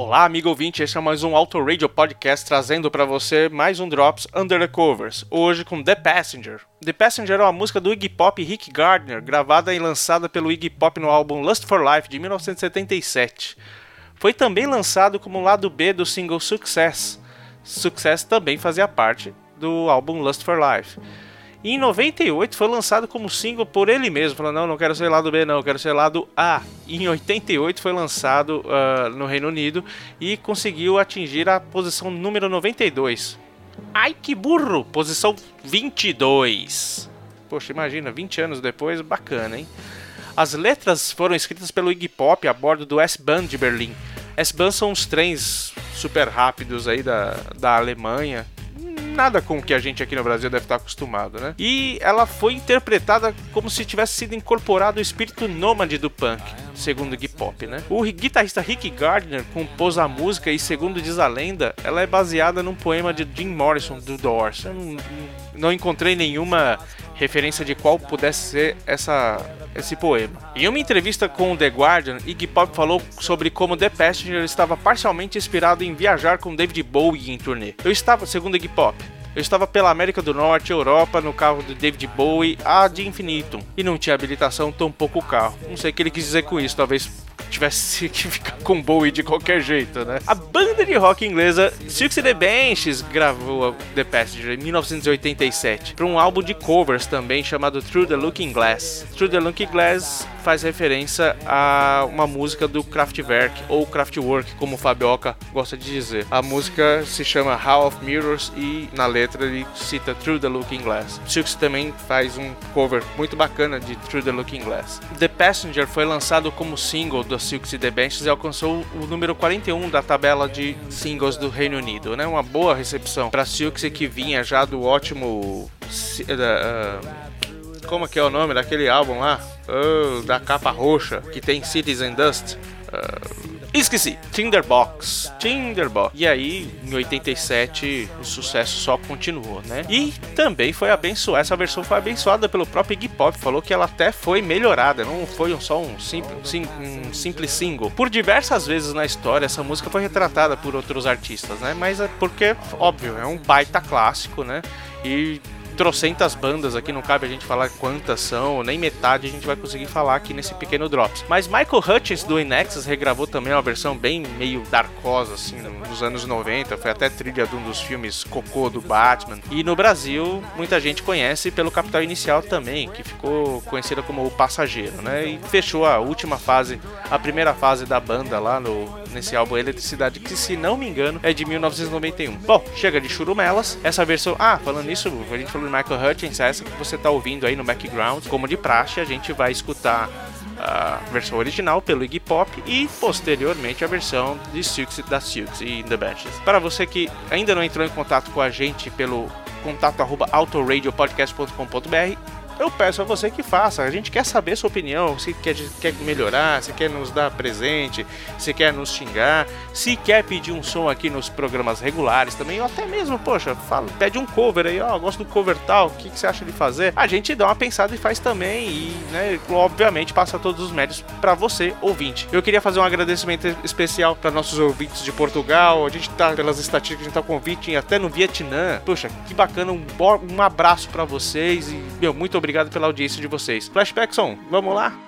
Olá, amigo ouvinte, este é mais um Auto Radio Podcast trazendo para você mais um Drops Under the Covers, hoje com The Passenger. The Passenger é uma música do Iggy Pop Rick Gardner, gravada e lançada pelo Iggy Pop no álbum Lust for Life de 1977. Foi também lançado como lado B do single Success. Success também fazia parte do álbum Lust for Life. Em 98 foi lançado como single por ele mesmo, falando: não, não quero ser lado B, não, quero ser lado A. E em 88 foi lançado uh, no Reino Unido e conseguiu atingir a posição número 92. Ai que burro! Posição 22. Poxa, imagina, 20 anos depois, bacana, hein? As letras foram escritas pelo Iggy Pop a bordo do S-Bahn de Berlim. S-Bahn são os trens super rápidos aí da, da Alemanha, nada com o que a gente aqui no Brasil deve estar acostumado, né? E ela foi interpretada como se tivesse sido incorporado o espírito nômade do punk, segundo Iggy Pop, né? O guitarrista Rick Gardner compôs a música e, segundo diz a lenda, ela é baseada num poema de Jim Morrison do Doors. Eu não, não encontrei nenhuma referência de qual pudesse ser essa, esse poema. Em uma entrevista com o The Guardian, Iggy Pop falou sobre como The Passenger estava parcialmente inspirado em viajar com David Bowie em turnê. Eu estava, segundo Iggy Pop, eu estava pela América do Norte, Europa, no carro de David Bowie, a de infinitum, e não tinha habilitação, tão pouco carro. Não sei o que ele quis dizer com isso, talvez tivesse que ficar com Bowie de qualquer jeito, né? A banda de rock inglesa Six the Benches gravou The Passenger em 1987 para um álbum de covers também chamado Through the Looking Glass. Through the Looking Glass faz referência a uma música do Kraftwerk ou Kraftwerk, como o Fabioca gosta de dizer. A música se chama Hall of Mirrors e na letra ele cita Through the Looking Glass. Six também faz um cover muito bacana de Through the Looking Glass. The Passenger foi lançado como single do Silks e The Benches e alcançou o número 41 da tabela de singles do Reino Unido, né? Uma boa recepção para Silks que vinha já do ótimo uh, como que é o nome daquele álbum lá? Oh, da capa roxa, que tem Citizen Dust. Uh, esqueci, Tinderbox. Tinderbox. E aí, em 87, o sucesso só continuou, né? E também foi abençoada, essa versão foi abençoada pelo próprio Iggy Pop, falou que ela até foi melhorada, não foi só um simples, sim, um simples single. Por diversas vezes na história, essa música foi retratada por outros artistas, né? Mas é porque, óbvio, é um baita clássico, né? E trocentas bandas aqui, não cabe a gente falar quantas são, nem metade a gente vai conseguir falar aqui nesse pequeno Drops. Mas Michael Hutchins do Inexus regravou também uma versão bem meio darkosa, assim, nos anos 90, foi até trilha de um dos filmes Cocô do Batman. E no Brasil, muita gente conhece pelo Capital Inicial também, que ficou conhecida como O Passageiro, né? E fechou a última fase, a primeira fase da banda lá no, nesse álbum Eletricidade, que se não me engano é de 1991. Bom, chega de churumelas, essa versão. Ah, falando nisso, a gente falou de Michael Hutchins, essa que você está ouvindo aí no background, como de praxe, a gente vai escutar a versão original pelo Iggy Pop e posteriormente a versão de Silks da Silks e The Benches. Para você que ainda não entrou em contato com a gente pelo contato arroba autoradiopodcast.com.br eu peço a você que faça. A gente quer saber sua opinião, se quer, quer melhorar, se quer nos dar presente, se quer nos xingar, se quer pedir um som aqui nos programas regulares também, ou até mesmo, poxa, fala, pede um cover aí, ó, gosto do cover tal, o que, que você acha de fazer? A gente dá uma pensada e faz também, e, né, obviamente passa todos os méritos para você, ouvinte. Eu queria fazer um agradecimento especial para nossos ouvintes de Portugal, a gente tá, pelas estatísticas, a gente tá com até no Vietnã. Poxa, que bacana, um, um abraço para vocês e, meu, muito obrigado obrigado pela audiência de vocês. Flashbackson, vamos lá?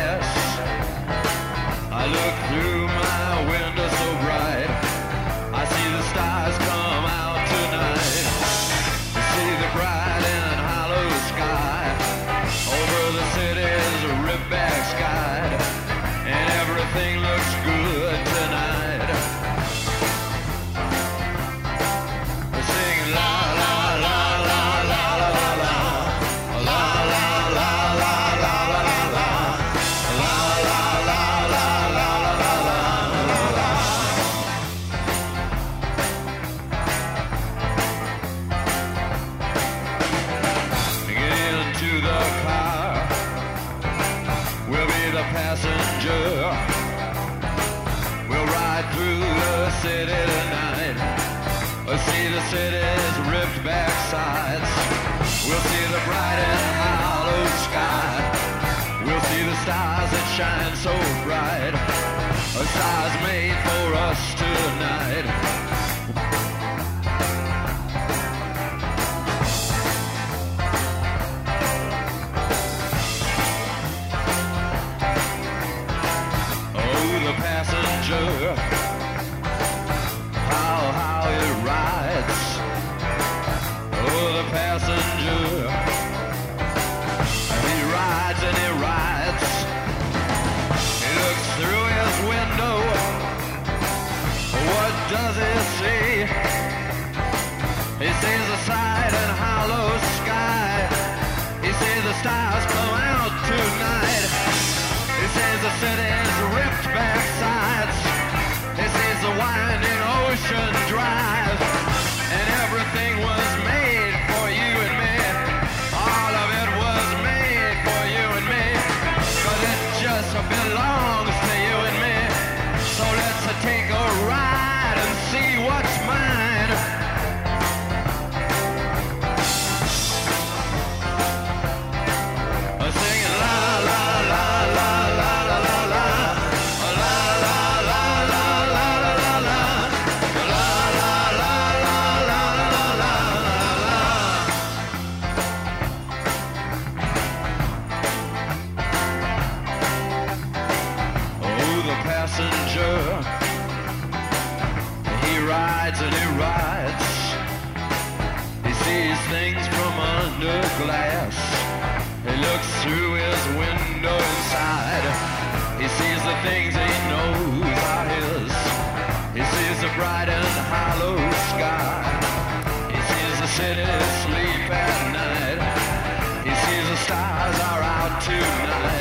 the passenger We'll ride through the city tonight. We'll see the city's ripped back sides. We'll see the bright and hollow sky. We'll see the stars that shine so bright. A stars made for us tonight. Does he see? He sees a side and hollow sky. He sees the stars come out tonight. He sees the city's ripped back sides. He sees the winding ocean drive. This is a bright and hollow sky. This is a city sleep at night. This is the stars are out tonight.